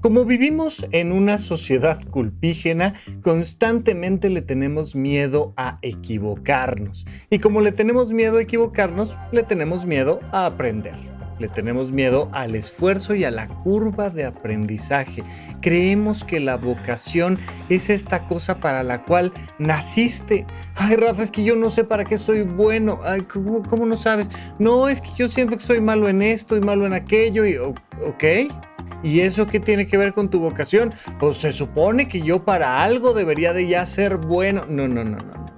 Como vivimos en una sociedad culpígena, constantemente le tenemos miedo a equivocarnos. Y como le tenemos miedo a equivocarnos, le tenemos miedo a aprender. Le tenemos miedo al esfuerzo y a la curva de aprendizaje. Creemos que la vocación es esta cosa para la cual naciste. Ay, Rafa, es que yo no sé para qué soy bueno. Ay, ¿cómo, no sabes? No, es que yo siento que soy malo en esto y malo en aquello. Y, ¿Ok? ¿Y eso qué tiene que ver con tu vocación? Pues se supone que yo para algo debería de ya ser bueno. No, no, no, no.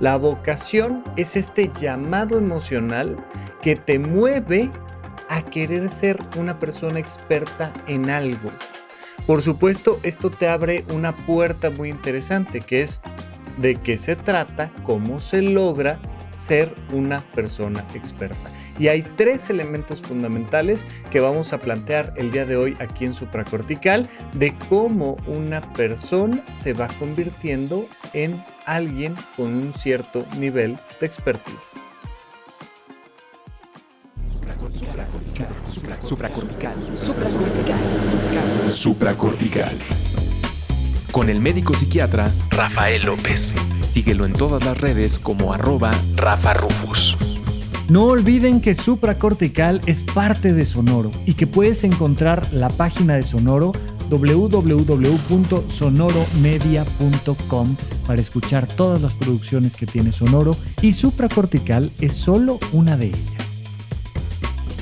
La vocación es este llamado emocional que te mueve a querer ser una persona experta en algo. Por supuesto, esto te abre una puerta muy interesante, que es de qué se trata, cómo se logra ser una persona experta. Y hay tres elementos fundamentales que vamos a plantear el día de hoy aquí en Supracortical de cómo una persona se va convirtiendo en alguien con un cierto nivel de expertise. Supracortical. Supracortical. Supracortical. Con el médico psiquiatra Rafael López. Síguelo en todas las redes como arroba Rafa Rufus. No olviden que Supracortical es parte de Sonoro y que puedes encontrar la página de Sonoro www.sonoromedia.com para escuchar todas las producciones que tiene Sonoro y Supracortical es solo una de ellas.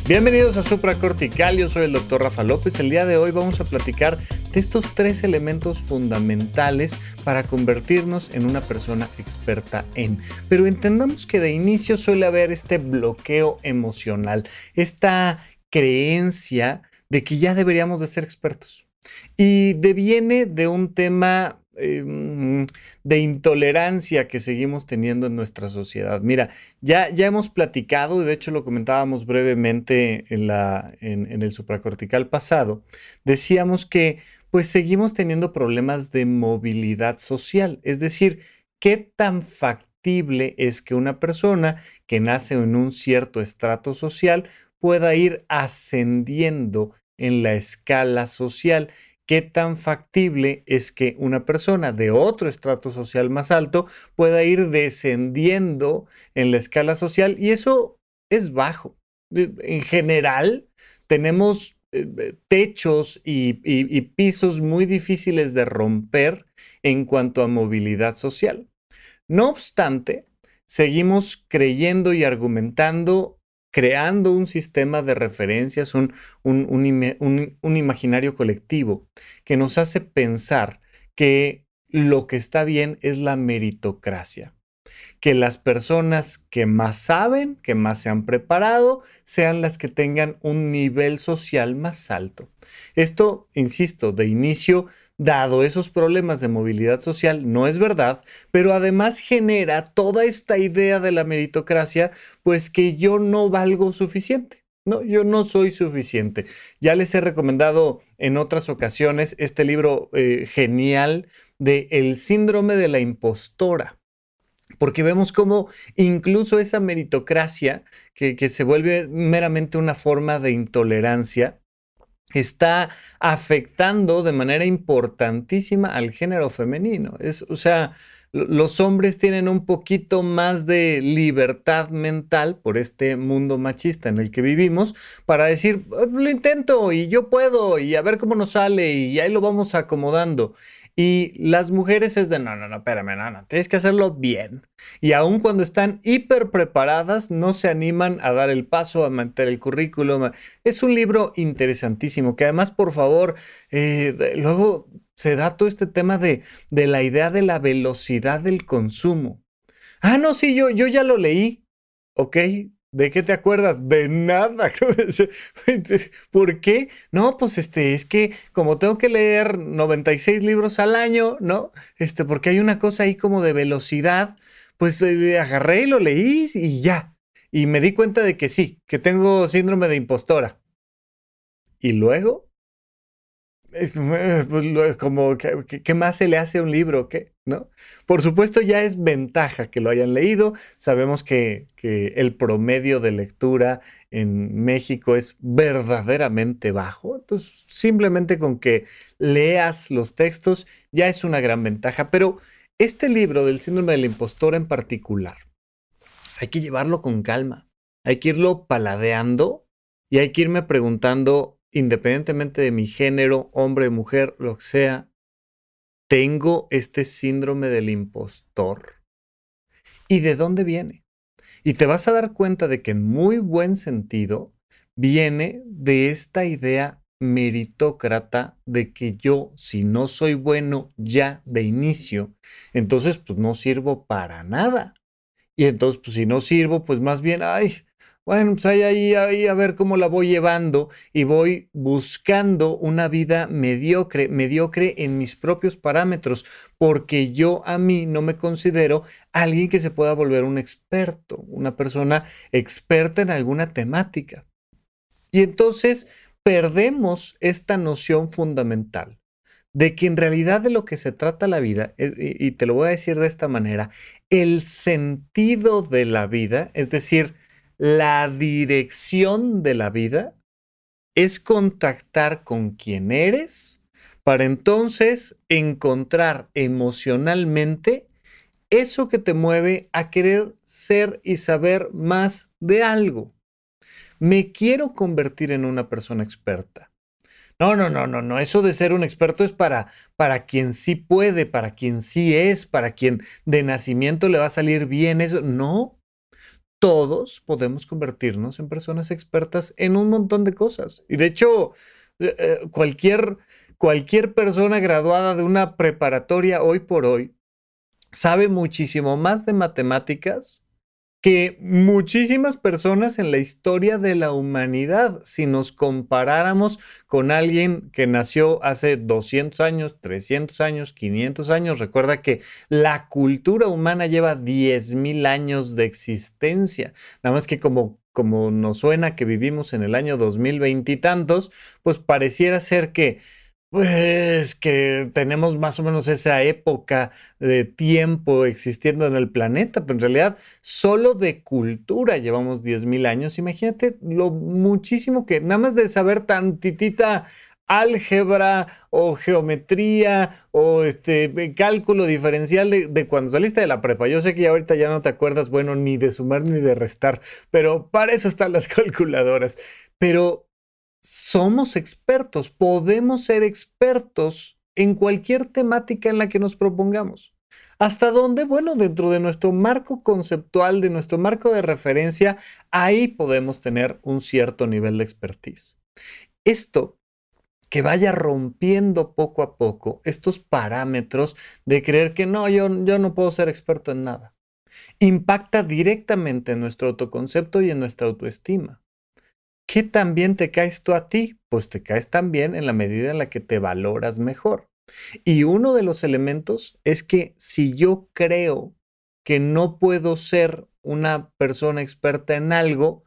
Bienvenidos a Supracortical, yo soy el doctor Rafa López. El día de hoy vamos a platicar de estos tres elementos fundamentales para convertirnos en una persona experta en. Pero entendamos que de inicio suele haber este bloqueo emocional, esta creencia de que ya deberíamos de ser expertos. Y deviene de un tema Em, de intolerancia que seguimos teniendo en nuestra sociedad. Mira, ya, ya hemos platicado, y de hecho lo comentábamos brevemente en, la, en, en el supracortical pasado, decíamos que pues seguimos teniendo problemas de movilidad social, es decir, qué tan factible es que una persona que nace en un cierto estrato social pueda ir ascendiendo en la escala social qué tan factible es que una persona de otro estrato social más alto pueda ir descendiendo en la escala social y eso es bajo. En general, tenemos eh, eh, techos y, y pisos muy difíciles de romper en cuanto a movilidad social. No obstante, seguimos creyendo y argumentando creando un sistema de referencias, un, un, imaginario colectivo que nos hace pensar que lo que está bien es la meritocracia. Que las personas que más saben, que más se han preparado, sean las que tengan un nivel social más alto. Esto, insisto, de inicio dado esos problemas de movilidad social, no es verdad, pero además genera toda esta idea de la meritocracia, pues que yo no valgo suficiente. No, yo no soy suficiente. Ya les he recomendado en otras ocasiones este libro eh, genial de El síndrome de la impostora porque vemos cómo incluso esa meritocracia, que, que, se vuelve meramente una forma de intolerancia, está afectando de manera importantísima al género femenino. Es, o sea, los hombres tienen un poquito más de libertad mental por este mundo machista en el que vivimos para decir, ah, lo intento y yo puedo y a ver cómo nos sale y ahí lo vamos acomodando. Y las mujeres es de, no, no, no, espérame, no, no, tienes que hacerlo bien. Y aun cuando están hiper preparadas, no se animan a dar el paso, a mantener el currículum. Es un libro interesantísimo, que además, por favor, eh, luego se da todo este tema de, de la idea de la velocidad del consumo. Ah, no, sí, yo, yo ya lo leí. Ok, ¿De qué te acuerdas? De nada. ¿Por qué? No, pues este, es que como tengo que leer 96 libros al año, ¿no? Este, porque hay una cosa ahí como de velocidad, pues eh, agarré y lo leí y ya. Y me di cuenta de que sí, que tengo síndrome de impostora. ¿Y luego? Pues, como, ¿qué, más se le hace a un libro? ¿Qué? ¿No? Por supuesto, ya es ventaja que lo hayan leído. Sabemos que, que, el promedio de lectura en México es verdaderamente bajo. Entonces, simplemente con que leas los textos ya es una gran ventaja. Pero este libro del síndrome del impostor en particular, hay que llevarlo con calma. Hay que irlo paladeando y hay que irme preguntando independientemente de mi género, hombre, mujer, lo que sea, tengo este síndrome del impostor. ¿Y de dónde viene? Y te vas a dar cuenta de que en muy buen sentido viene de esta idea meritócrata de que yo, si no soy bueno ya de inicio, entonces pues no sirvo para nada. Y entonces, pues si no sirvo, pues más bien, ay, bueno, pues ahí, ahí, ahí a ver cómo la voy llevando y voy buscando una vida mediocre, mediocre en mis propios parámetros, porque yo a mí no me considero alguien que se pueda volver un experto, una persona experta en alguna temática. Y entonces perdemos esta noción fundamental de que en realidad de lo que se trata la vida, y te lo voy a decir de esta manera, el sentido de la vida, es decir, la dirección de la vida es contactar con quien eres para entonces encontrar emocionalmente eso que te mueve a querer ser y saber más de algo. Me quiero convertir en una persona experta. No, no, no, no, no. Eso de ser un experto es para, para quien sí puede, para quien sí es, para quien de nacimiento le va a salir bien eso. No, todos podemos convertirnos en personas expertas en un montón de cosas. Y de hecho, eh, eh, cualquier, cualquier persona graduada de una preparatoria hoy por hoy sabe muchísimo más de matemáticas que muchísimas personas en la historia de la humanidad, si nos comparáramos con alguien que nació hace 200 años, 300 años, 500 años, recuerda que la cultura humana lleva 10.000 años de existencia, nada más que como como nos suena que vivimos en el año 2020 y tantos, pues pareciera ser que pues que tenemos más o menos esa época de tiempo existiendo en el planeta, pero en realidad solo de cultura llevamos 10.000 años. Imagínate lo muchísimo que, nada más de saber tantitita álgebra o geometría o este cálculo diferencial de, de, cuando saliste de la prepa. Yo sé que ahorita ya no te acuerdas, bueno, ni de sumar ni de restar, pero para eso están las calculadoras. Pero somos expertos, podemos ser expertos en cualquier temática en la que nos propongamos. ¿Hasta dónde? Bueno, dentro de nuestro marco conceptual, de nuestro marco de referencia, ahí podemos tener un cierto nivel de expertise. Esto que vaya rompiendo poco a poco estos parámetros de creer que no, yo, yo no puedo ser experto en nada, impacta directamente en nuestro autoconcepto y en nuestra autoestima. ¿Qué también te caes tú a ti? Pues te caes también en la medida en la que te valoras mejor. Y uno de los elementos es que si yo creo que no puedo ser una persona experta en algo,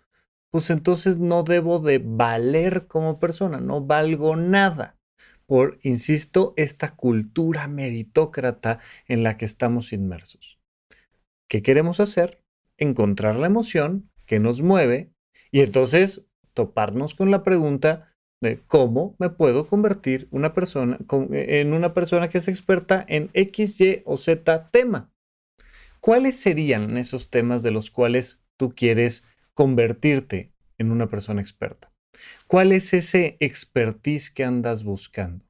pues entonces no debo de valer como persona, no valgo nada por, insisto, esta cultura meritócrata en la que estamos inmersos. ¿Qué queremos hacer? Encontrar la emoción que nos mueve y entonces toparnos con la pregunta de cómo me puedo convertir una persona, en una persona que es experta en X, Y o Z tema. ¿Cuáles serían esos temas de los cuales tú quieres convertirte en una persona experta? ¿Cuál es ese expertise que andas buscando?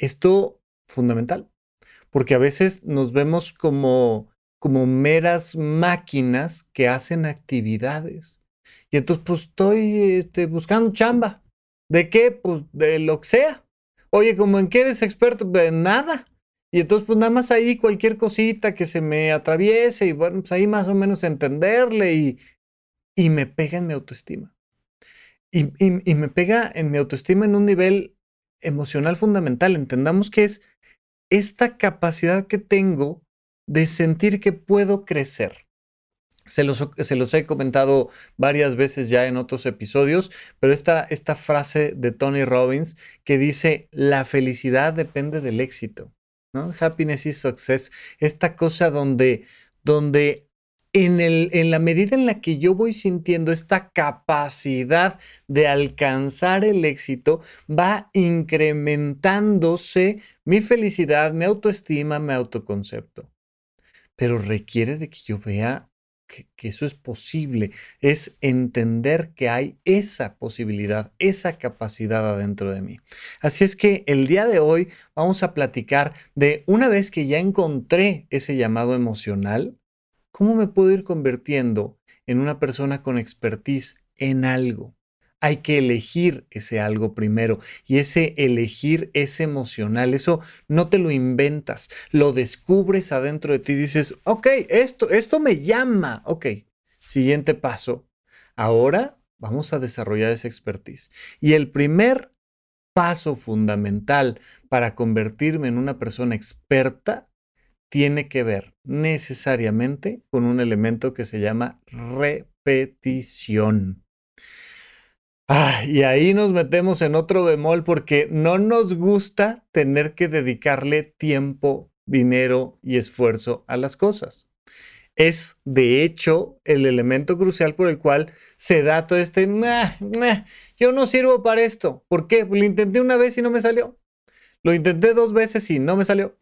Esto fundamental, porque a veces nos vemos como, como meras máquinas que hacen actividades y entonces, pues estoy este, buscando chamba. ¿De qué? Pues de lo que sea. Oye, como en qué eres experto, de nada. Y entonces, pues nada más ahí cualquier cosita que se me atraviese y bueno, pues ahí más o menos entenderle y, y me pega en mi autoestima. Y, y, me pega en mi autoestima en un nivel emocional fundamental. Entendamos que es esta capacidad que tengo de sentir que puedo crecer Se los, se los, he comentado varias veces ya en otros episodios, pero esta, esta frase de Tony Robbins que dice, la felicidad depende del éxito. ¿no? Happiness is success. Esta cosa donde, donde en, el, en la medida en la que yo voy sintiendo esta capacidad de alcanzar el éxito, va incrementándose mi felicidad, mi autoestima, mi autoconcepto. Pero requiere de que yo vea que, eso es posible, es entender que hay esa posibilidad, esa capacidad adentro de mí. Así es que el día de hoy vamos a platicar de una vez que ya encontré ese llamado emocional, ¿Cómo me puedo ir convirtiendo en una persona con expertise en algo? Hay que elegir ese algo primero y ese elegir es emocional. Eso no te lo inventas, lo descubres adentro de ti dices, ok, esto, esto me llama. Ok, siguiente paso. Ahora vamos a desarrollar esa expertise. Y el primer paso fundamental para convertirme en una persona experta tiene que ver necesariamente con un elemento que se llama repetición. Ah, y ahí nos metemos en otro bemol porque no nos gusta tener que dedicarle tiempo, dinero y esfuerzo a las cosas. Es, de hecho, el elemento crucial por el cual se da todo este, yo no sirvo para esto. ¿Por qué? Lo intenté una vez y no me salió. Lo intenté dos veces y no me salió.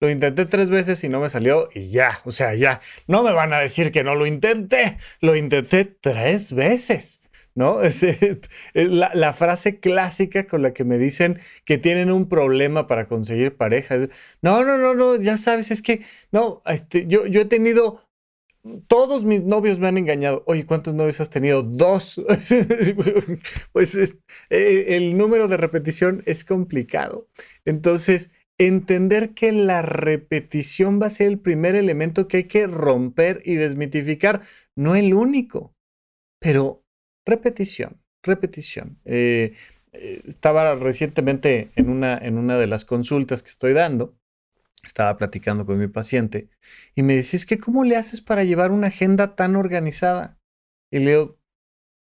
Lo intenté tres veces y no me salió y ya, o sea, ya, no me van a decir que no lo intenté, lo intenté tres veces. ¿No? Es, la, frase clásica con la que me dicen que tienen un problema para conseguir pareja. No, no, no, no, ya sabes, es que, no, este, yo, yo he tenido, todos mis novios me han engañado. Oye, ¿cuántos novios has tenido? Dos. pues eh, el número de repetición es complicado. Entonces, entender que la repetición va a ser el primer elemento que hay que romper y desmitificar, no el único, pero repetición, repetición. Eh, eh, estaba recientemente en una, en una de las consultas que estoy dando, estaba platicando con mi paciente y me decía, es que ¿cómo le haces para llevar una agenda tan organizada? Y le digo,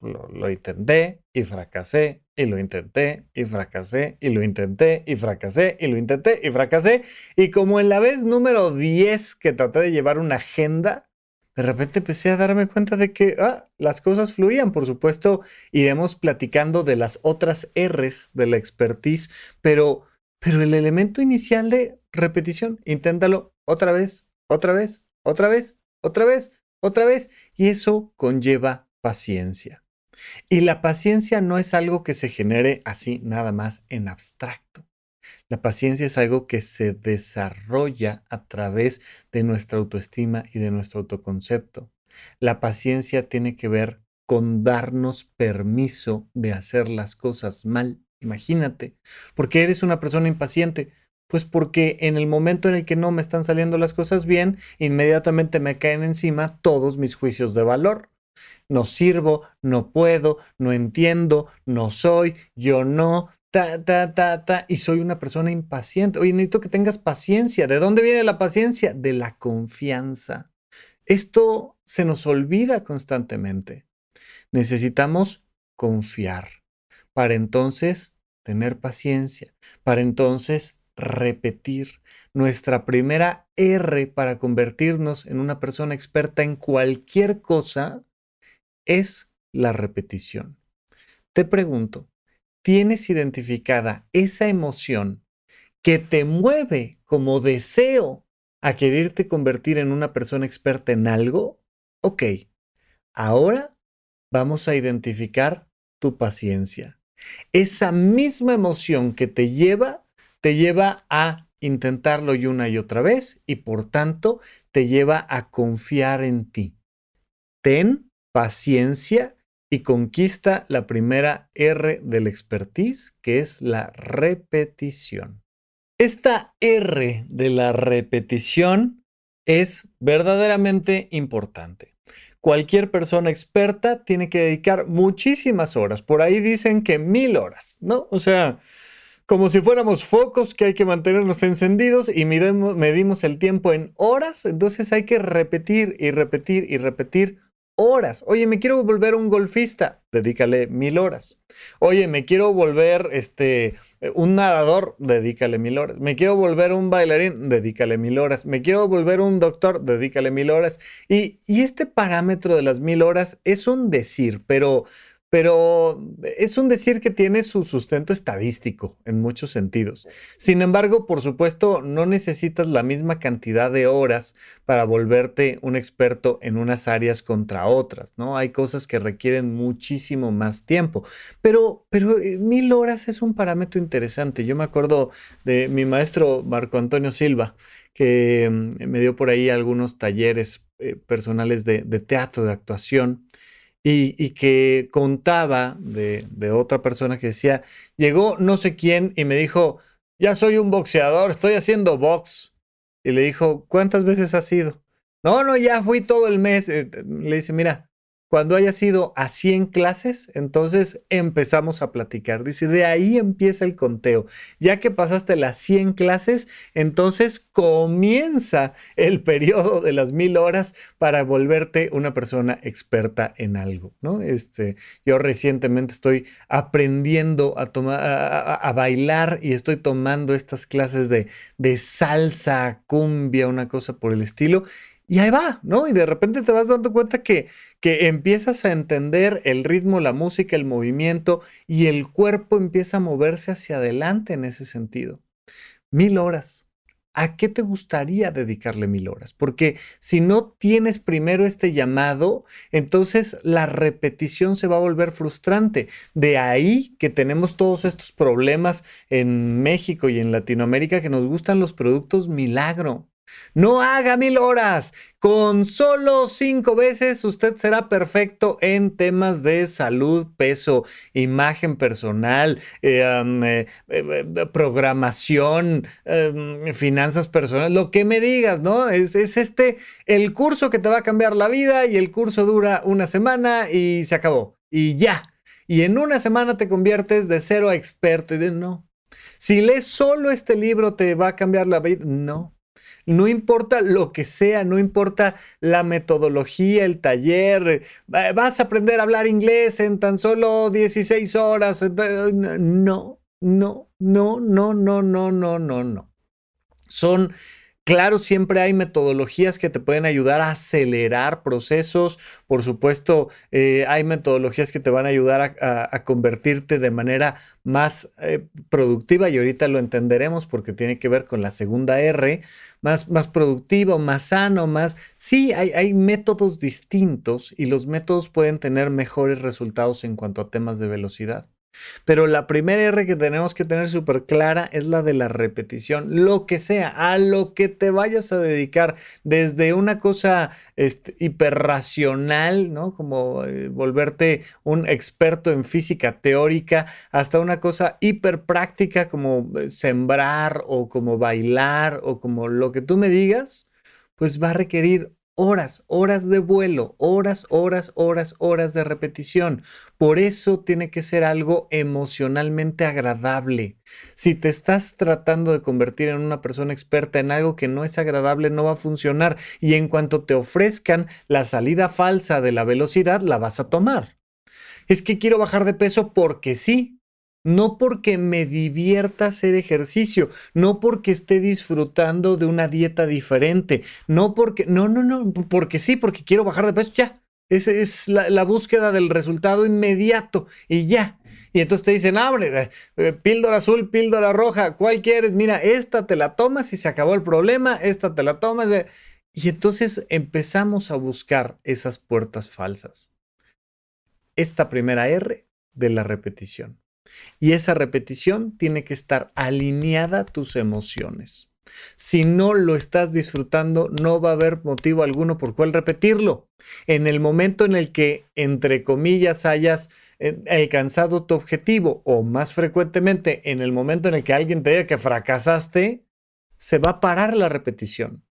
lo, intenté y fracasé, y lo intenté y fracasé, y lo intenté y fracasé, y lo intenté y fracasé. Y como en la vez número 10 que traté de llevar una agenda, de repente empecé a darme cuenta de que ah, las cosas fluían. Por supuesto, iremos platicando de las otras R's de la expertise, pero, pero el elemento inicial de repetición, inténtalo otra vez, otra vez, otra vez, otra vez, otra vez, y eso conlleva paciencia. Y la paciencia no es algo que se genere así nada más en abstracto. La paciencia es algo que se desarrolla a través de nuestra autoestima y de nuestro autoconcepto. La paciencia tiene que ver con darnos permiso de hacer las cosas mal. Imagínate, ¿por qué eres una persona impaciente? Pues porque en el momento en el que no me están saliendo las cosas bien, inmediatamente me caen encima todos mis juicios de valor no sirvo, no puedo, no entiendo, no soy, yo no, ta, ta, ta, ta, y soy una persona impaciente. Oye, necesito que tengas paciencia. ¿De dónde viene la paciencia? De la confianza. Esto se nos olvida constantemente. Necesitamos confiar para entonces tener paciencia, para entonces repetir. Nuestra primera R para convertirnos en una persona experta en cualquier cosa es la repetición. Te pregunto, ¿tienes identificada esa emoción que te mueve como deseo a quererte convertir en una persona experta en algo? Ok, ahora vamos a identificar tu paciencia. Esa misma emoción que te lleva, te lleva a intentarlo y una y otra vez y por tanto te lleva a confiar en ti. Ten paciencia y conquista la primera R del expertise, que es la repetición. Esta R de la repetición es verdaderamente importante. Cualquier persona experta tiene que dedicar muchísimas horas. Por ahí dicen que mil horas, ¿no? O sea, como si fuéramos focos que hay que mantenernos encendidos y medimos, el tiempo en horas, entonces hay que repetir y repetir y repetir horas. Oye, me quiero volver un golfista, dedícale mil horas. Oye, me quiero volver este, un nadador, dedícale mil horas. Me quiero volver un bailarín, dedícale mil horas. Me quiero volver un doctor, dedícale mil horas. Y, y este parámetro de las mil horas es un decir, pero pero es un decir que tiene su sustento estadístico en muchos sentidos. Sin embargo, por supuesto, no necesitas la misma cantidad de horas para volverte un experto en unas áreas contra otras, ¿no? Hay cosas que requieren muchísimo más tiempo, pero, pero eh, mil horas es un parámetro interesante. Yo me acuerdo de mi maestro Marco Antonio Silva, que mm, me dio por ahí algunos talleres eh, personales de teatro, de actuación y, que contaba de, otra persona que decía, llegó no sé quién y me dijo, ya soy un boxeador, estoy haciendo box. Y le dijo, ¿cuántas veces has ido? No, no, ya fui todo el mes. Eh, le dice, mira, cuando haya sido a 100 clases, entonces empezamos a platicar. Dice, de ahí empieza el conteo. Ya que pasaste las 100 clases, entonces comienza el periodo de las mil horas para volverte una persona experta en algo, ¿no? Este, yo recientemente estoy aprendiendo a, tomar, a, bailar y estoy tomando estas clases de, de salsa, cumbia, una cosa por el estilo. Y ahí va, ¿no? Y de repente te vas dando cuenta que, que empiezas a entender el ritmo, la música, el movimiento y el cuerpo empieza a moverse hacia adelante en ese sentido. Mil horas. ¿A qué te gustaría dedicarle mil horas? Porque si no tienes primero este llamado, entonces la repetición se va a volver frustrante. De ahí que tenemos todos estos problemas en México y en Latinoamérica que nos gustan los productos milagro. No haga mil horas. Con solo cinco veces usted será perfecto en temas de salud, peso, imagen personal, eh, eh, eh, programación, em, finanzas personales, lo que me digas, ¿no? Es, es, este el curso que te va a cambiar la vida y el curso dura una semana y se acabó. Y ya. Y en una semana te conviertes de cero a experto. Y de no. Si lees solo este libro te va a cambiar la vida. No. No importa lo que sea, no importa la metodología, el taller, vas a aprender a hablar inglés en tan solo 16 horas. No, no, no, no, no, no, no, no, no. Son Claro, siempre hay metodologías que te pueden ayudar a acelerar procesos. Por supuesto, eh, hay metodologías que te van a ayudar a, convertirte de manera más eh, productiva y ahorita lo entenderemos porque tiene que ver con la segunda R, más, más productivo, más sano, más... Sí, hay, hay métodos distintos y los métodos pueden tener mejores resultados en cuanto a temas de velocidad. Pero la primera R que tenemos que tener súper clara es la de la repetición. Lo que sea, a lo que te vayas a dedicar, desde una cosa este, hiperracional, ¿no? Como eh, volverte un experto en física teórica, hasta una cosa hiperpráctica como eh, sembrar o como bailar o como lo que tú me digas, pues va a requerir horas, horas de vuelo, horas, horas, horas, horas de repetición. Por eso tiene que ser algo emocionalmente agradable. Si te estás tratando de convertir en una persona experta en algo que no es agradable, no va a funcionar. Y en cuanto te ofrezcan la salida falsa de la velocidad, la vas a tomar. Es que quiero bajar de peso porque sí no porque me divierta hacer ejercicio, no porque esté disfrutando de una dieta diferente, no porque, no, no, no, porque sí, porque quiero bajar de peso, ya. Esa es la, búsqueda del resultado inmediato y ya. Y entonces te dicen, abre, eh, píldora azul, píldora roja, ¿cuál quieres? Mira, esta te la tomas y se acabó el problema, esta te la tomas. Y entonces empezamos a buscar esas puertas falsas. Esta primera R de la repetición. Y esa repetición tiene que estar alineada a tus emociones. Si no lo estás disfrutando, no va a haber motivo alguno por cual repetirlo. En el momento en el que, entre comillas, hayas eh, alcanzado tu objetivo o más frecuentemente en el momento en el que alguien te diga que fracasaste, se va a parar la repetición.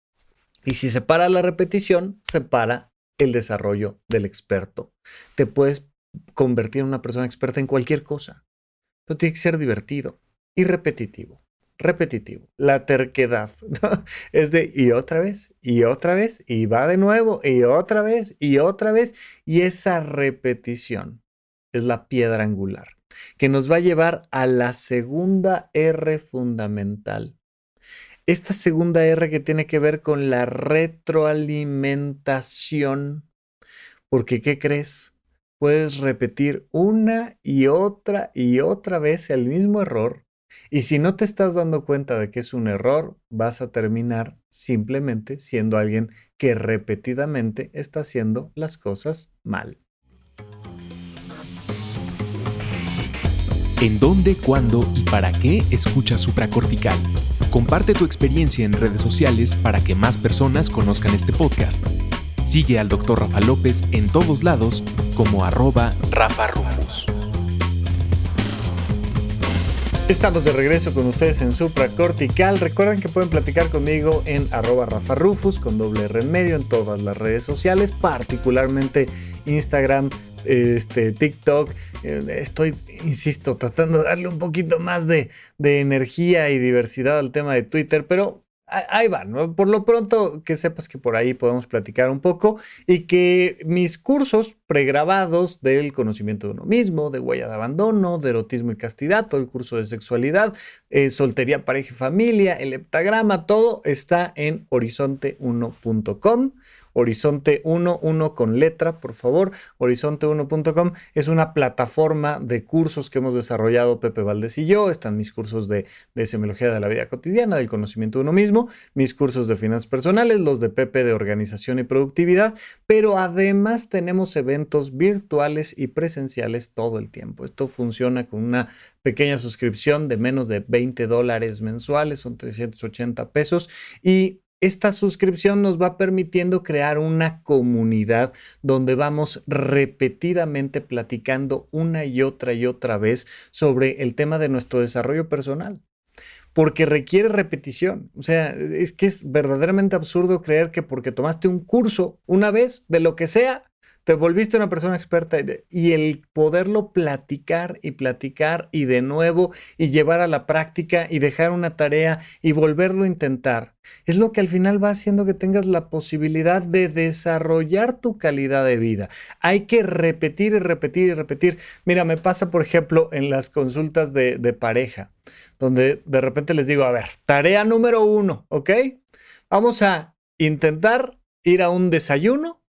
Y si se para la repetición, se para el desarrollo del experto. Te puedes convertir en una persona experta en cualquier cosa tiene que ser divertido. y repetitivo. Repetitivo. La terquedad. Es de y otra vez, y otra vez, y va de nuevo, y otra vez, y otra vez. Y esa repetición es la piedra angular que nos va a llevar a la segunda R fundamental. Esta segunda R que tiene que ver con la retroalimentación. Porque, ¿qué crees? Puedes repetir una y otra y otra vez el mismo error. Y si no te estás dando cuenta de que es un error, vas a terminar simplemente siendo alguien que repetidamente está haciendo las cosas mal. ¿En dónde, cuándo y para qué escucha supracortical? Comparte tu experiencia en redes sociales para que más personas conozcan este podcast. Sigue al Dr. Rafa López en todos lados como arroba Rafa Rufus. Estamos de regreso con ustedes en Supracortical. Recuerden que pueden platicar conmigo en arroba Rafa Rufus con doble R en en todas las redes sociales, particularmente Instagram, este, TikTok. Eh, estoy, insisto, tratando de darle un poquito más de, de energía y diversidad al tema de Twitter, pero ahí va, Por lo pronto, que sepas que por ahí podemos platicar un poco y que mis cursos pregrabados del conocimiento de uno mismo, de huella de abandono, de erotismo y castidad, todo el curso de sexualidad, eh, soltería, pareja y familia, el heptagrama, todo está en horizonte1.com. Horizonte 1, 1 con letra, por favor. Horizonte1.com es una plataforma de cursos que hemos desarrollado Pepe Valdés y yo. Están mis cursos de, de semiología de la vida cotidiana, del conocimiento de uno mismo, mis cursos de finanzas personales, los de Pepe de organización y productividad, pero además tenemos eventos virtuales y presenciales todo el tiempo. Esto funciona con una pequeña suscripción de menos de 20 dólares mensuales, son 380 pesos y esta suscripción nos va permitiendo crear una comunidad donde vamos repetidamente platicando una y otra y otra vez sobre el tema de nuestro desarrollo personal. Porque requiere repetición. O sea, es que es verdaderamente absurdo creer que porque tomaste un curso una vez de lo que sea, te volviste una persona experta y el poderlo platicar y platicar y de nuevo y llevar a la práctica y dejar una tarea y volverlo a intentar, es lo que al final va haciendo que tengas la posibilidad de desarrollar tu calidad de vida. Hay que repetir y repetir y repetir. Mira, me pasa, por ejemplo, en las consultas de, de pareja, donde de repente les digo, a ver, tarea número uno, ¿ok? Vamos a intentar ir a un desayuno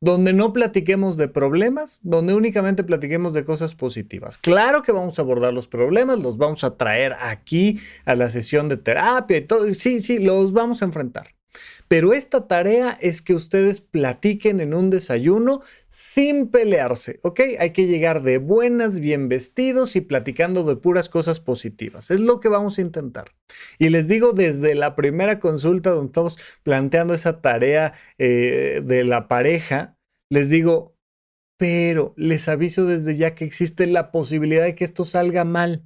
donde no platiquemos de problemas, donde únicamente platiquemos de cosas positivas. Claro que vamos a abordar los problemas, los vamos a traer aquí a la sesión de terapia y todo. Sí, sí, los vamos a enfrentar. Pero esta tarea es que ustedes platiquen en un desayuno sin pelearse, ¿ok? Hay que llegar de buenas, bien vestidos y platicando de puras cosas positivas. Es lo que vamos a intentar. Y les digo desde la primera consulta donde estamos planteando esa tarea eh, de la pareja, les digo, pero les aviso desde ya que existe la posibilidad de que esto salga mal.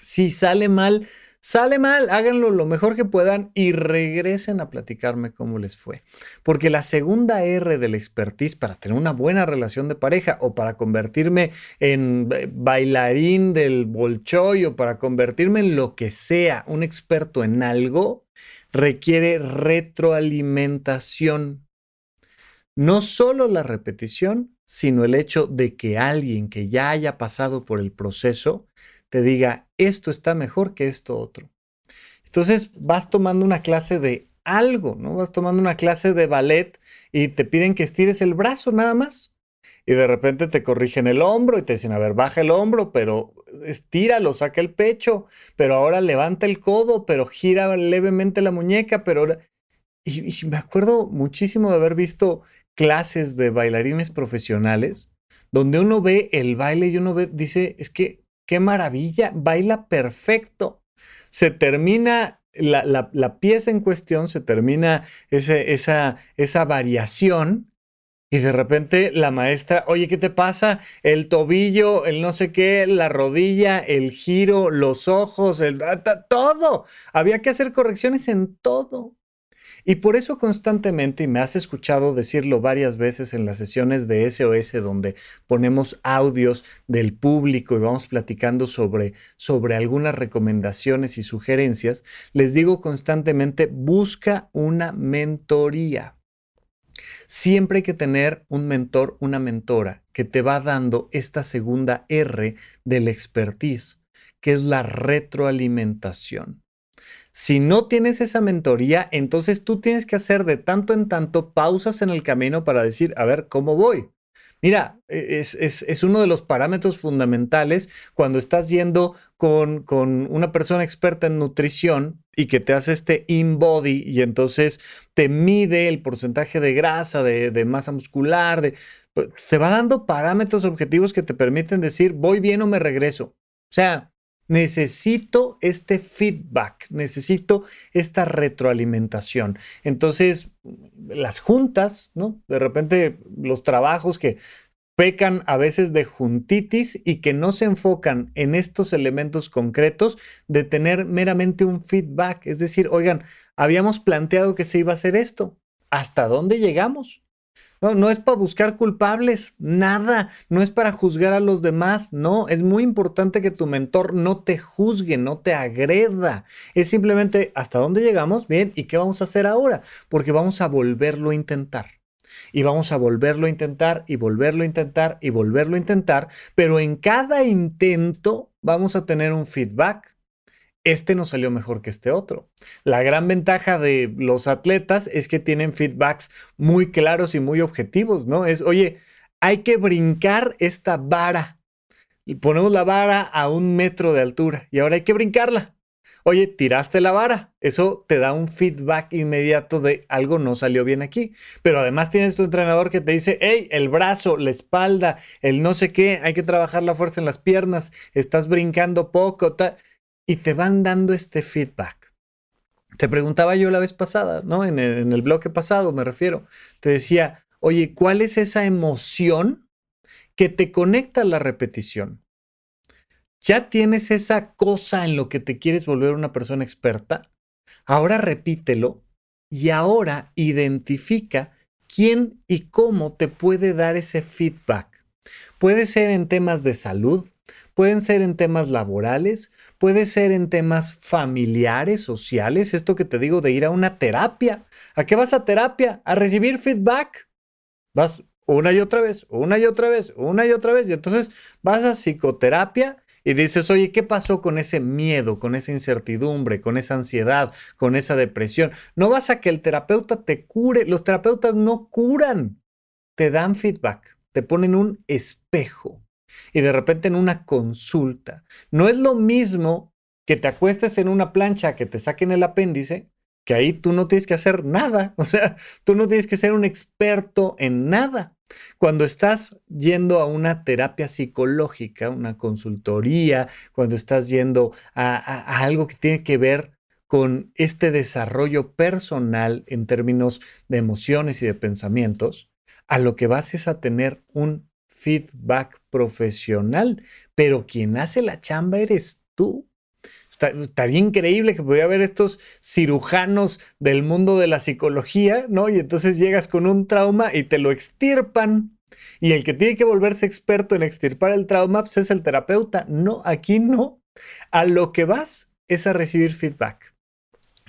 Si sale mal, Sale mal, háganlo lo mejor que puedan y regresen a platicarme cómo les fue. Porque la segunda R del expertise para tener una buena relación de pareja o para convertirme en bailarín del bolchoy o para convertirme en lo que sea, un experto en algo, requiere retroalimentación. No solo la repetición, sino el hecho de que alguien que ya haya pasado por el proceso te diga, esto está mejor que esto otro. Entonces vas tomando una clase de algo, ¿no? Vas tomando una clase de ballet y te piden que estires el brazo nada más. Y de repente te corrigen el hombro y te dicen, a ver, baja el hombro, pero estíralo, saca el pecho, pero ahora levanta el codo, pero gira levemente la muñeca, pero ahora... Y, y me acuerdo muchísimo de haber visto clases de bailarines profesionales donde uno ve el baile y uno ve, dice, es que qué maravilla, baila perfecto. Se termina la, pieza en cuestión, se termina ese, esa, esa variación y de repente la maestra, oye, ¿qué te pasa? El tobillo, el no sé qué, la rodilla, el giro, los ojos, el, todo. Había que hacer correcciones en todo. Y por eso constantemente, y me has escuchado decirlo varias veces en las sesiones de SOS, donde ponemos audios del público y vamos platicando sobre, sobre algunas recomendaciones y sugerencias, les digo constantemente, busca una mentoría. Siempre hay que tener un mentor, una mentora que te va dando esta segunda R del expertise, que es la retroalimentación. Si no tienes esa mentoría, entonces tú tienes que hacer de tanto en tanto pausas en el camino para decir, a ver, ¿cómo voy? Mira, e, es, uno de los parámetros fundamentales cuando estás yendo con, una persona experta en nutrición y que te hace este in-body y entonces te mide el porcentaje de grasa, de, de masa muscular, de, pues, te va dando parámetros objetivos que te permiten decir, voy bien o me regreso. O sea, Necesito este feedback, necesito esta retroalimentación. Entonces, las juntas, ¿no? De repente los trabajos que pecan a veces de juntitis y que no se enfocan en estos elementos concretos de tener meramente un feedback. Es decir, oigan, habíamos planteado que se iba a hacer esto. ¿Hasta dónde llegamos? No, es para buscar culpables, nada, no es para juzgar a los demás, no, es muy importante que tu mentor no te juzgue, no te agreda, es simplemente hasta dónde llegamos, bien, ¿y qué vamos a hacer ahora? Porque vamos a volverlo a intentar. Y vamos a volverlo a intentar y volverlo a intentar y volverlo a intentar, pero en cada intento vamos a tener un feedback este no salió mejor que este otro. La gran ventaja de los atletas es que tienen feedbacks muy claros y muy objetivos, ¿no? Es, oye, hay que brincar esta vara. Ponemos la vara a un metro de altura y ahora hay que brincarla. Oye, tiraste la vara. Eso te da un feedback inmediato de algo no salió bien aquí. Pero además tienes tu entrenador que te dice, hey, el brazo, la espalda, el no sé qué, hay que trabajar la fuerza en las piernas, estás brincando poco, tal y te van dando este feedback. Te preguntaba yo la vez pasada, ¿no? En el, en el bloque pasado me refiero. Te decía, oye, ¿cuál es esa emoción que te conecta a la repetición? ¿Ya tienes esa cosa en lo que te quieres volver una persona experta? Ahora repítelo y ahora identifica quién y cómo te puede dar ese feedback. Puede ser en temas de salud, pueden ser en temas laborales, puede ser en temas familiares, sociales, esto que te digo de ir a una terapia. ¿A qué vas a terapia? A recibir feedback. Vas una y otra vez, una y otra vez, una y otra vez. Y entonces vas a psicoterapia y dices, oye, ¿qué pasó con ese miedo, con esa incertidumbre, con esa ansiedad, con esa depresión? No vas a que el terapeuta te cure. Los terapeutas no curan, te dan feedback, te ponen un espejo y de repente en una consulta. No es lo mismo que te acuestes en una plancha, que te saquen el apéndice, que ahí tú no tienes que hacer nada. O sea, tú no tienes que ser un experto en nada. Cuando estás yendo a una terapia psicológica, una consultoría, cuando estás yendo a, a algo que tiene que ver con este desarrollo personal en términos de emociones y de pensamientos, a lo que vas es a tener un feedback profesional, pero quien hace la chamba eres tú. Está, bien increíble que podría haber estos cirujanos del mundo de la psicología, ¿no? Y entonces llegas con un trauma y te lo extirpan. Y el que tiene que volverse experto en extirpar el trauma pues, es el terapeuta. No, aquí no. A lo que vas es a recibir feedback.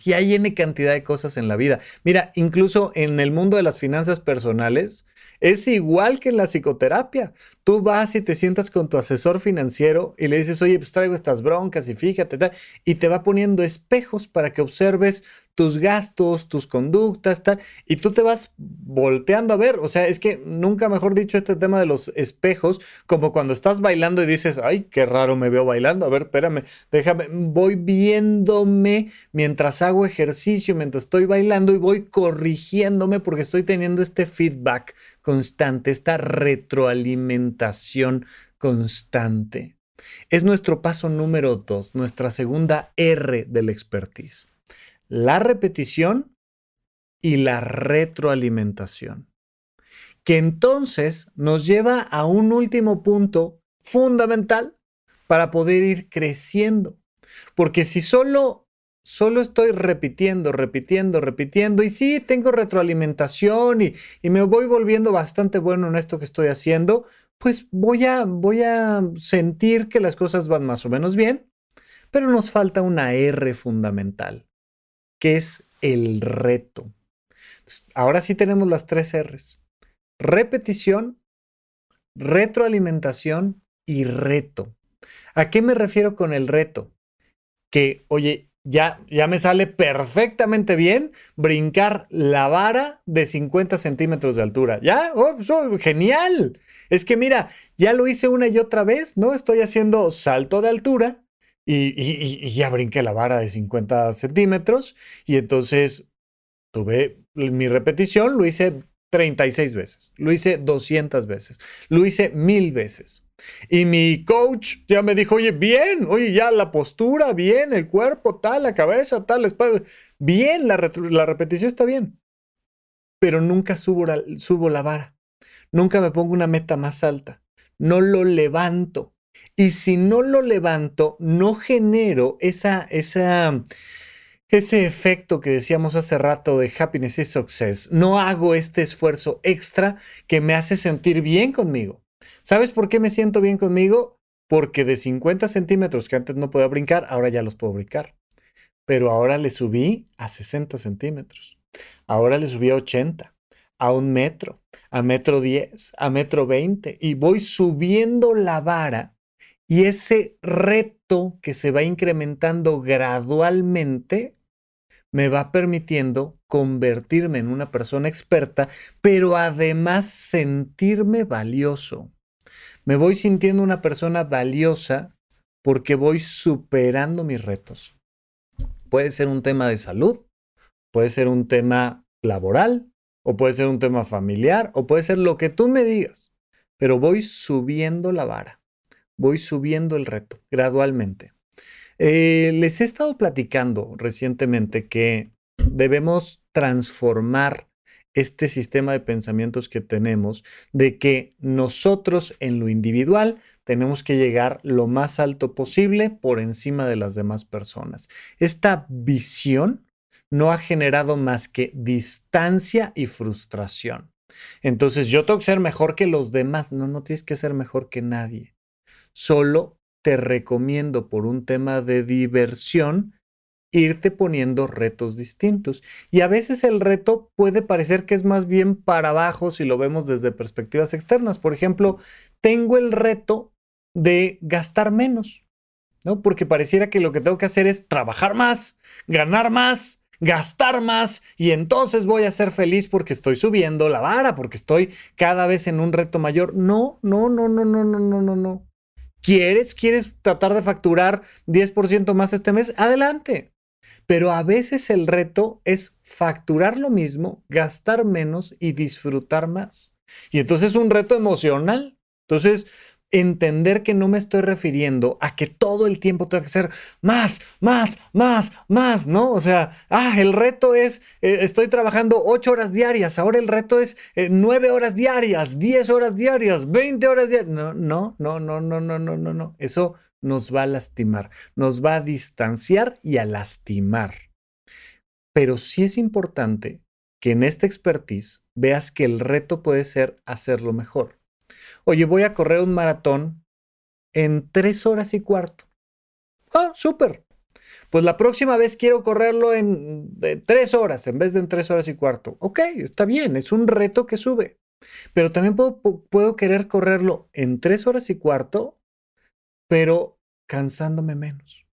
Y hay N cantidad de cosas en la vida. Mira, incluso en el mundo de las finanzas personales, es igual que en la psicoterapia. Tú vas y te sientas con tu asesor financiero y le dices, oye, pues traigo estas broncas y fíjate, tal, y te va poniendo espejos para que observes tus gastos, tus conductas, tal, y tú te vas volteando a ver. O sea, es que nunca mejor dicho este tema de los espejos, como cuando estás bailando y dices, ay, qué raro me veo bailando. A ver, espérame, déjame, voy viéndome mientras hago ejercicio, mientras estoy bailando y voy corrigiéndome porque estoy teniendo este feedback constante, esta retroalimentación constante. Es nuestro paso número dos, nuestra segunda R del expertise la repetición y la retroalimentación, que entonces nos lleva a un último punto fundamental para poder ir creciendo. Porque si solo solo estoy repitiendo, repitiendo, repitiendo. Y sí, tengo retroalimentación y, y, me voy volviendo bastante bueno en esto que estoy haciendo, pues voy a, voy a sentir que las cosas van más o menos bien. Pero nos falta una R fundamental, que es el reto. Ahora sí tenemos las tres R's. Repetición, retroalimentación y reto. ¿A qué me refiero con el reto? Que, oye, ya, ya me sale perfectamente bien brincar la vara de 50 centímetros de altura. ¿Ya? Oh, genial. Es que mira, ya lo hice una y otra vez, ¿no? Estoy haciendo salto de altura y, ya brinqué la vara de 50 centímetros y entonces tuve mi repetición, lo hice 36 veces, lo hice 200 veces, lo hice mil veces. Y mi coach ya me dijo, oye, bien, oye, ya la postura, bien, el cuerpo, tal, la cabeza, tal, la espalda, bien, la, la repetición está bien. Pero nunca subo la, subo la vara, nunca me pongo una meta más alta, no lo levanto. Y si no lo levanto, no genero esa, esa, ese efecto que decíamos hace rato de happiness y success. No hago este esfuerzo extra que me hace sentir bien conmigo. ¿Sabes por qué me siento bien conmigo? Porque de 50 centímetros que antes no podía brincar, ahora ya los puedo brincar. Pero ahora le subí a 60 centímetros. Ahora le subí a 80, a un metro, a metro 10, a metro 20. Y voy subiendo la vara y ese reto que se va incrementando gradualmente me va permitiendo convertirme en una persona experta, pero además sentirme valioso. Me voy sintiendo una persona valiosa porque voy superando mis retos. Puede ser un tema de salud, puede ser un tema laboral, o puede ser un tema familiar, o puede ser lo que tú me digas, pero voy subiendo la vara voy subiendo el reto gradualmente. Eh, les he estado platicando recientemente que debemos transformar este sistema de pensamientos que tenemos de que nosotros en lo individual tenemos que llegar lo más alto posible por encima de las demás personas. Esta visión no ha generado más que distancia y frustración. Entonces yo tengo que ser mejor que los demás. No, no tienes que ser mejor que nadie. Solo te recomiendo por un tema de diversión irte poniendo retos distintos. Y a veces el reto puede parecer que es más bien para abajo si lo vemos desde perspectivas externas. Por ejemplo, tengo el reto de gastar menos, ¿no? Porque pareciera que lo que tengo que hacer es trabajar más, ganar más, gastar más y entonces voy a ser feliz porque estoy subiendo la vara, porque estoy cada vez en un reto mayor. No, no, no, no, no, no, no, no, no. ¿Quieres? ¿Quieres tratar de facturar 10% más este mes? Adelante. Pero a veces el reto es facturar lo mismo, gastar menos y disfrutar más. Y entonces es un reto emocional. Entonces, entender que no me estoy refiriendo a que todo el tiempo tengo que ser más, más, más, más, ¿no? O sea, ah, el reto es, eh, estoy trabajando ocho horas diarias, ahora el reto es eh, nueve horas diarias, diez horas diarias, veinte horas diarias. No, no, no, no, no, no, no, no, no. Eso nos va a lastimar, nos va a distanciar y a lastimar. Pero sí es importante que en esta expertise veas que el reto puede ser hacerlo mejor. Oye, voy a correr un maratón en tres horas y cuarto. Ah, súper. Pues la próxima vez quiero correrlo en tres horas en vez de en tres horas y cuarto. Ok, está bien, es un reto que sube. Pero también puedo, puedo querer correrlo en tres horas y cuarto, pero cansándome menos.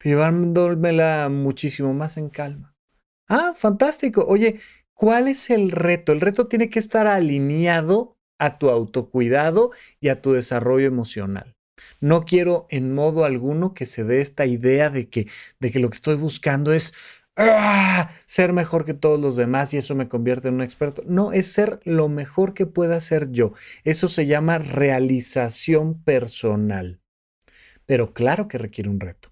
Llevándomela muchísimo más en calma. Ah, fantástico. Oye, ¿cuál es el reto? El reto tiene que estar alineado a tu autocuidado y a tu desarrollo emocional. No quiero en modo alguno que se dé esta idea de que, de que lo que estoy buscando es ¡ah! ser mejor que todos los demás y eso me convierte en un experto. No, es ser lo mejor que pueda ser yo. Eso se llama realización personal. Pero claro que requiere un reto.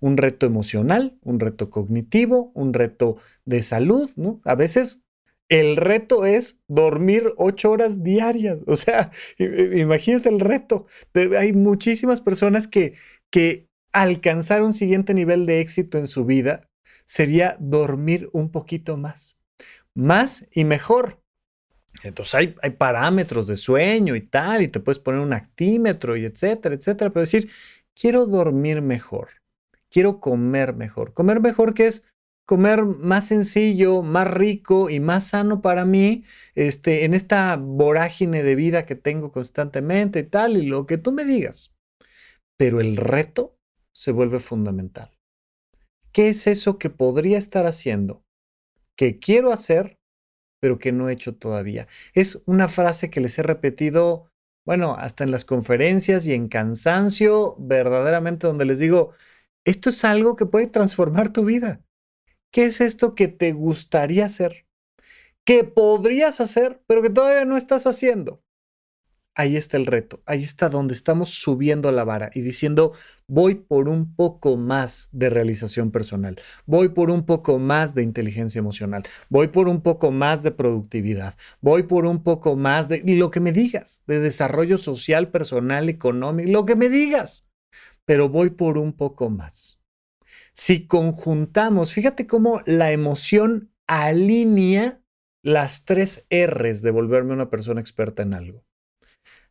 Un reto emocional, un reto cognitivo, un reto de salud, ¿no? A veces el reto es dormir ocho horas diarias. O sea, imagínate el reto. Hay muchísimas personas que, que alcanzar un siguiente nivel de éxito en su vida sería dormir un poquito más. Más y mejor. Entonces hay, hay, parámetros de sueño y tal, y te puedes poner un actímetro y etcétera, etcétera, pero decir, quiero dormir mejor, quiero comer mejor. Comer mejor que es comer más sencillo, más rico y más sano para mí, este, en esta vorágine de vida que tengo constantemente y tal, y lo que tú me digas. Pero el reto se vuelve fundamental. ¿Qué es eso que podría estar haciendo? Que quiero hacer, pero que no he hecho todavía. Es una frase que les he repetido, bueno, hasta en las conferencias y en cansancio, verdaderamente donde les digo, esto es algo que puede transformar tu vida. ¿Qué es esto que te gustaría hacer? Que podrías hacer, pero que todavía no estás haciendo. Ahí está el reto, ahí está donde estamos subiendo la vara y diciendo, voy por un poco más de realización personal, voy por un poco más de inteligencia emocional, voy por un poco más de productividad, voy por un poco más de lo que me digas, de desarrollo social, personal, económico, lo que me digas, pero voy por un poco más. Si conjuntamos, fíjate cómo la emoción alinea las tres R's de volverme una persona experta en algo.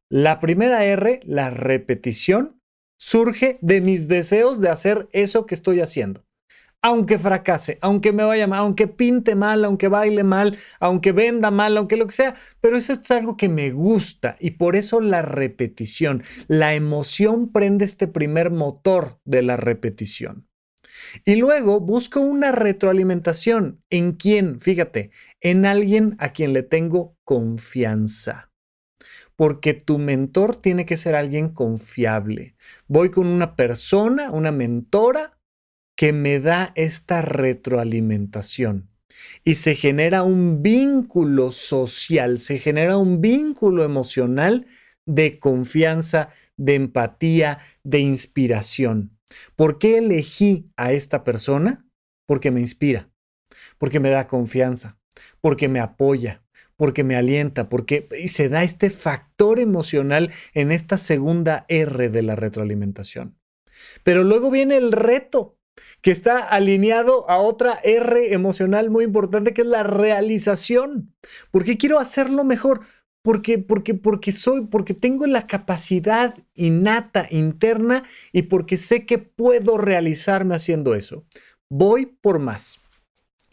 La primera R, la repetición, surge de mis deseos de hacer eso que estoy haciendo. Aunque fracase, aunque me vaya mal, aunque pinte mal, aunque baile mal, aunque venda mal, aunque lo que sea, pero eso es algo que me gusta y por eso la repetición, la emoción prende este primer motor de la repetición. Y luego busco una retroalimentación. ¿En quién? Fíjate, en alguien a quien le tengo confianza. Porque tu mentor tiene que ser alguien confiable. Voy con una persona, una mentora, que me da esta retroalimentación. Y se genera un vínculo social, se genera un vínculo emocional de confianza, de empatía, de inspiración. ¿Por qué elegí a esta persona? Porque me inspira, porque me da confianza, porque me apoya, porque me alienta, porque se da este factor emocional en esta segunda R de la retroalimentación. Pero luego viene el reto, que está alineado a otra R emocional muy importante, que es la realización. Porque quiero hacerlo mejor. Porque, porque, porque soy, porque tengo la capacidad innata interna y porque sé que puedo realizarme haciendo eso. Voy por más.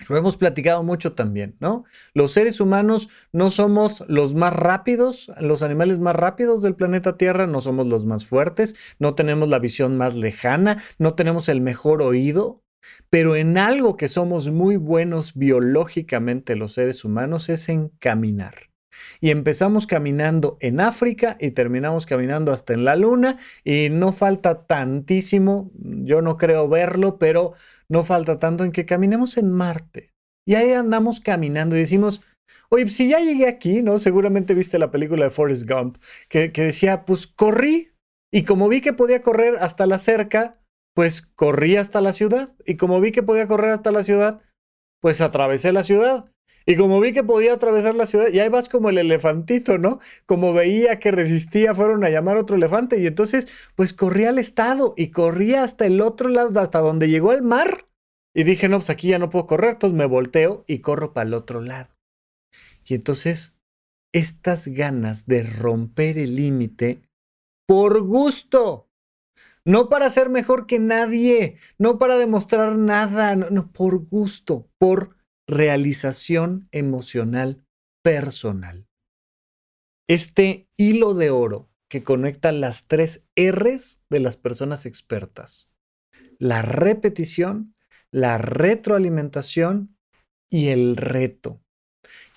Lo hemos platicado mucho también, ¿no? Los seres humanos no somos los más rápidos, los animales más rápidos del planeta Tierra, no somos los más fuertes, no tenemos la visión más lejana, no tenemos el mejor oído, pero en algo que somos muy buenos biológicamente los seres humanos es en caminar y empezamos caminando en África y terminamos caminando hasta en la Luna y no falta tantísimo, yo no creo verlo, pero no falta tanto en que caminemos en Marte. Y ahí andamos caminando y decimos, oye, si ya llegué aquí, ¿no? Seguramente viste la película de Forrest Gump, que, que decía, pues corrí y como vi que podía correr hasta la cerca, pues corrí hasta la ciudad y como vi que podía correr hasta la ciudad, pues atravesé la ciudad. Y como vi que podía atravesar la ciudad, y ahí vas como el elefantito, ¿no? Como veía que resistía, fueron a llamar otro elefante. Y entonces, pues corría al estado y corría hasta el otro lado, hasta donde llegó el mar. Y dije, no, pues aquí ya no puedo correr, entonces me volteo y corro para el otro lado. Y entonces, estas ganas de romper el límite por gusto, no para ser mejor que nadie, no para demostrar nada, no, no por gusto, por realización emocional personal. Este hilo de oro que conecta las tres R's de las personas expertas. La repetición, la retroalimentación y el reto.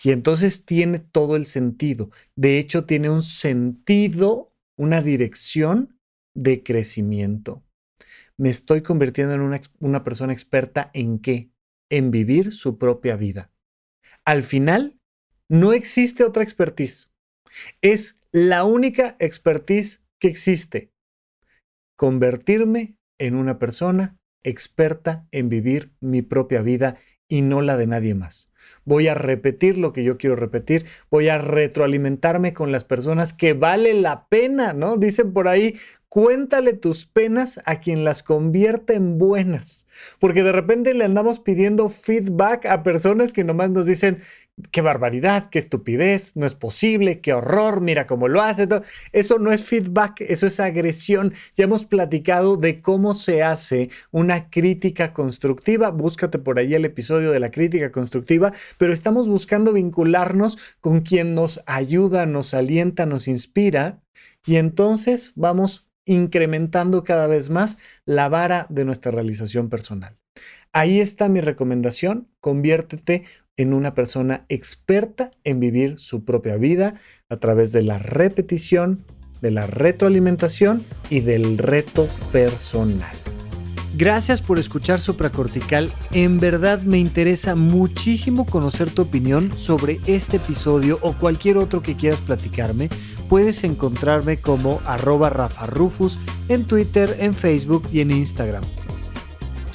Y entonces tiene todo el sentido. De hecho, tiene un sentido, una dirección de crecimiento. Me estoy convirtiendo en una, una persona experta en qué? En vivir su propia vida. Al final, no existe otra expertise. Es la única expertise que existe. Convertirme en una persona experta en vivir mi propia vida y no la de nadie más. Voy a repetir lo que yo quiero repetir, voy a retroalimentarme con las personas que vale la pena, ¿no? Dicen por ahí, cuéntale tus penas a quien las convierte en buenas. Porque de repente le andamos pidiendo feedback a personas que nomás nos dicen, qué barbaridad, qué estupidez, no es posible, qué horror, mira cómo lo hace. Eso no es feedback, eso es agresión. Ya hemos platicado de cómo se hace una crítica constructiva. Búscate por ahí el episodio de la crítica constructiva, pero estamos buscando vincularnos con quien nos ayuda, nos alienta, nos inspira y entonces vamos incrementando cada vez más la vara de nuestra realización personal. Ahí está mi recomendación, conviértete en una persona experta en vivir su propia vida a través de la repetición, de la retroalimentación y del reto personal. Gracias por escuchar Supracortical. En verdad me interesa muchísimo conocer tu opinión sobre este episodio o cualquier otro que quieras platicarme. Puedes encontrarme como arroba Rafa Rufus en Twitter, en Facebook y en Instagram.